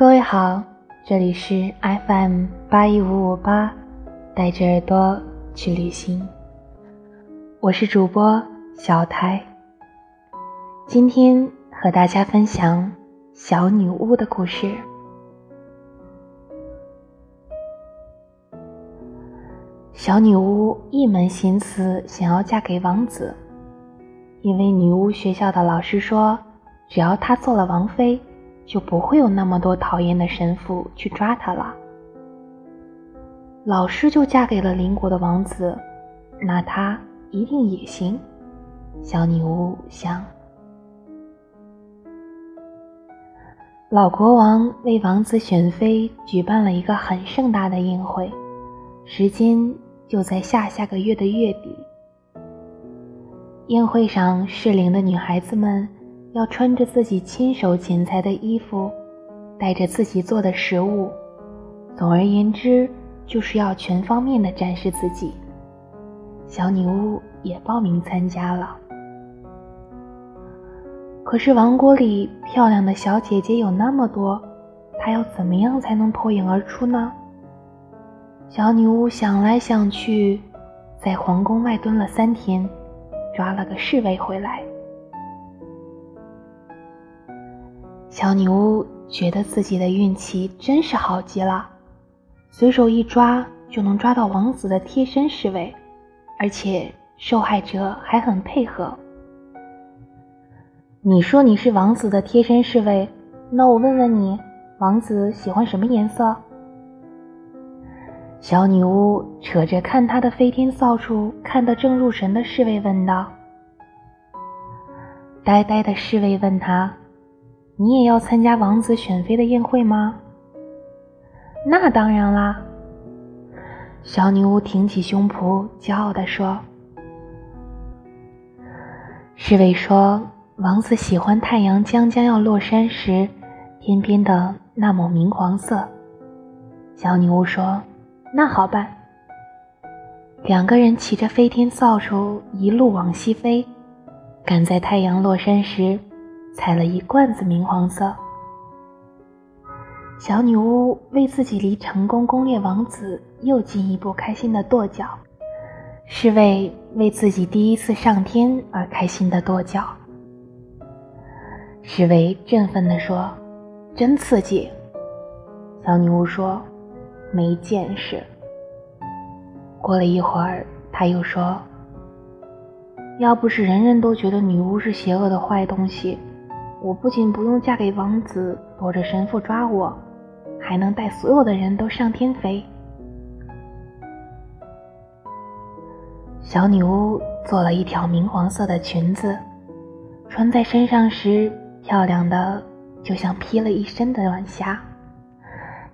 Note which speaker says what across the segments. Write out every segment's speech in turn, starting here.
Speaker 1: 各位好，这里是 FM 八一五五八，带着耳朵去旅行。我是主播小台，今天和大家分享小女巫的故事。小女巫一门心思想要嫁给王子，因为女巫学校的老师说，只要她做了王妃。就不会有那么多讨厌的神父去抓她了。老师就嫁给了邻国的王子，那她一定也行。小女巫想。老国王为王子选妃举办了一个很盛大的宴会，时间就在下下个月的月底。宴会上，适龄的女孩子们。要穿着自己亲手剪裁的衣服，带着自己做的食物，总而言之，就是要全方面的展示自己。小女巫也报名参加了。可是王国里漂亮的小姐姐有那么多，她要怎么样才能脱颖而出呢？小女巫想来想去，在皇宫外蹲了三天，抓了个侍卫回来。小女巫觉得自己的运气真是好极了，随手一抓就能抓到王子的贴身侍卫，而且受害者还很配合。你说你是王子的贴身侍卫，那我问问你，王子喜欢什么颜色？小女巫扯着看他的飞天扫帚看得正入神的侍卫问道。呆呆的侍卫问他。你也要参加王子选妃的宴会吗？那当然啦！小女巫挺起胸脯，骄傲地说：“侍卫说，王子喜欢太阳将将要落山时，天边的那抹明黄色。”小女巫说：“那好办。”两个人骑着飞天扫帚，一路往西飞，赶在太阳落山时。采了一罐子明黄色。小女巫为自己离成功攻略王子又进一步开心的跺脚，是为为自己第一次上天而开心的跺脚。侍卫振奋地说：“真刺激！”小女巫说：“没见识。”过了一会儿，他又说：“要不是人人都觉得女巫是邪恶的坏东西。”我不仅不用嫁给王子，躲着神父抓我，还能带所有的人都上天飞。小女巫做了一条明黄色的裙子，穿在身上时，漂亮的就像披了一身的晚霞，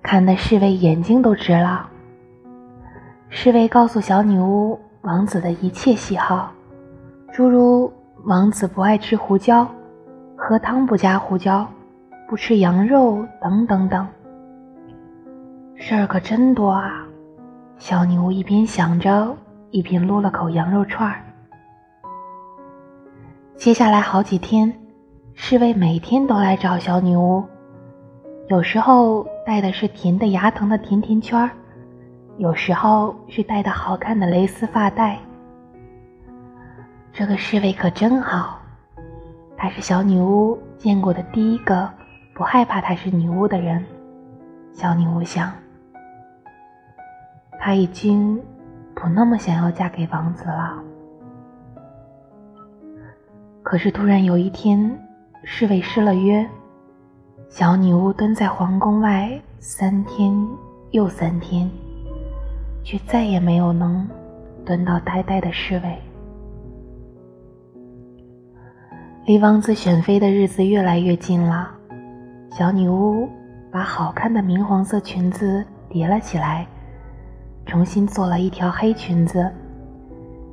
Speaker 1: 看得侍卫眼睛都直了。侍卫告诉小女巫王子的一切喜好，诸如王子不爱吃胡椒。喝汤不加胡椒，不吃羊肉，等等等。事儿可真多啊！小女巫一边想着，一边撸了口羊肉串儿。接下来好几天，侍卫每天都来找小女巫，有时候带的是甜的牙疼的甜甜圈儿，有时候是戴的好看的蕾丝发带。这个侍卫可真好。她是小女巫见过的第一个不害怕她是女巫的人。小女巫想，她已经不那么想要嫁给王子了。可是突然有一天，侍卫失了约，小女巫蹲在皇宫外三天又三天，却再也没有能蹲到呆呆的侍卫。离王子选妃的日子越来越近了，小女巫把好看的明黄色裙子叠了起来，重新做了一条黑裙子，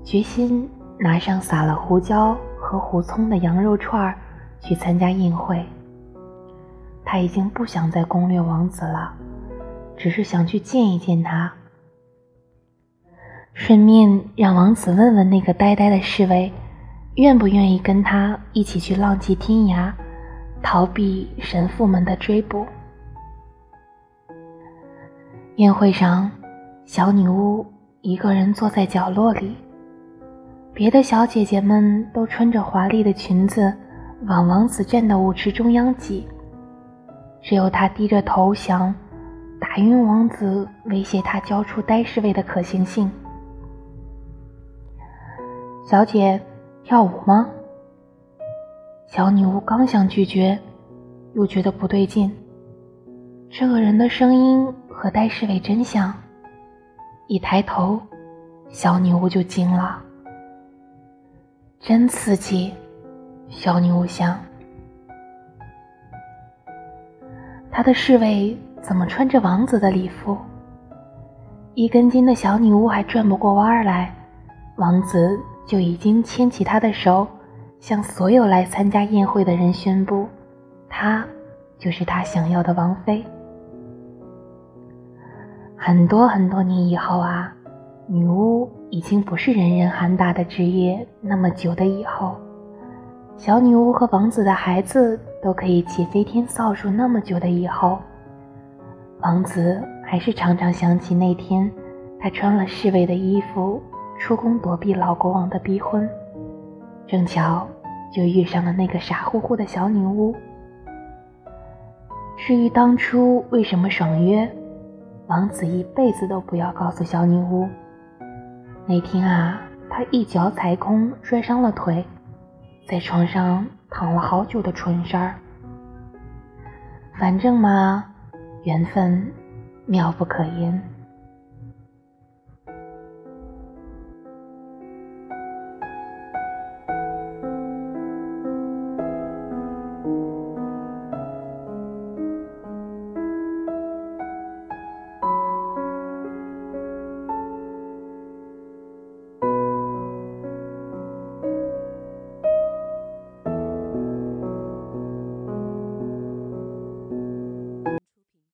Speaker 1: 决心拿上撒了胡椒和胡葱的羊肉串儿去参加宴会。她已经不想再攻略王子了，只是想去见一见他，顺便让王子问问那个呆呆的侍卫。愿不愿意跟他一起去浪迹天涯，逃避神父们的追捕？宴会上，小女巫一个人坐在角落里，别的小姐姐们都穿着华丽的裙子往王子站的舞池中央挤，只有她低着头想打晕王子，威胁他交出呆侍卫的可行性。小姐，跳舞吗？小女巫刚想拒绝，又觉得不对劲。这个人的声音和戴侍卫真像，一抬头，小女巫就惊了。真刺激，小女巫想。她的侍卫怎么穿着王子的礼服？一根筋的小女巫还转不过弯来，王子就已经牵起她的手，向所有来参加宴会的人宣布，她就是他想要的王妃。很多很多年以后啊，女巫已经不是人人喊打的职业。那么久的以后，小女巫和王子的孩子都可以骑飞天扫帚。那么久的以后，王子还是常常想起那天，他穿了侍卫的衣服出宫躲避老国王的逼婚，正巧就遇上了那个傻乎乎的小女巫。至于当初为什么爽约？王子一辈子都不要告诉小女巫。那天啊，他一脚踩空，摔伤了腿，在床上躺了好久的纯事儿。反正嘛，缘分妙不可言。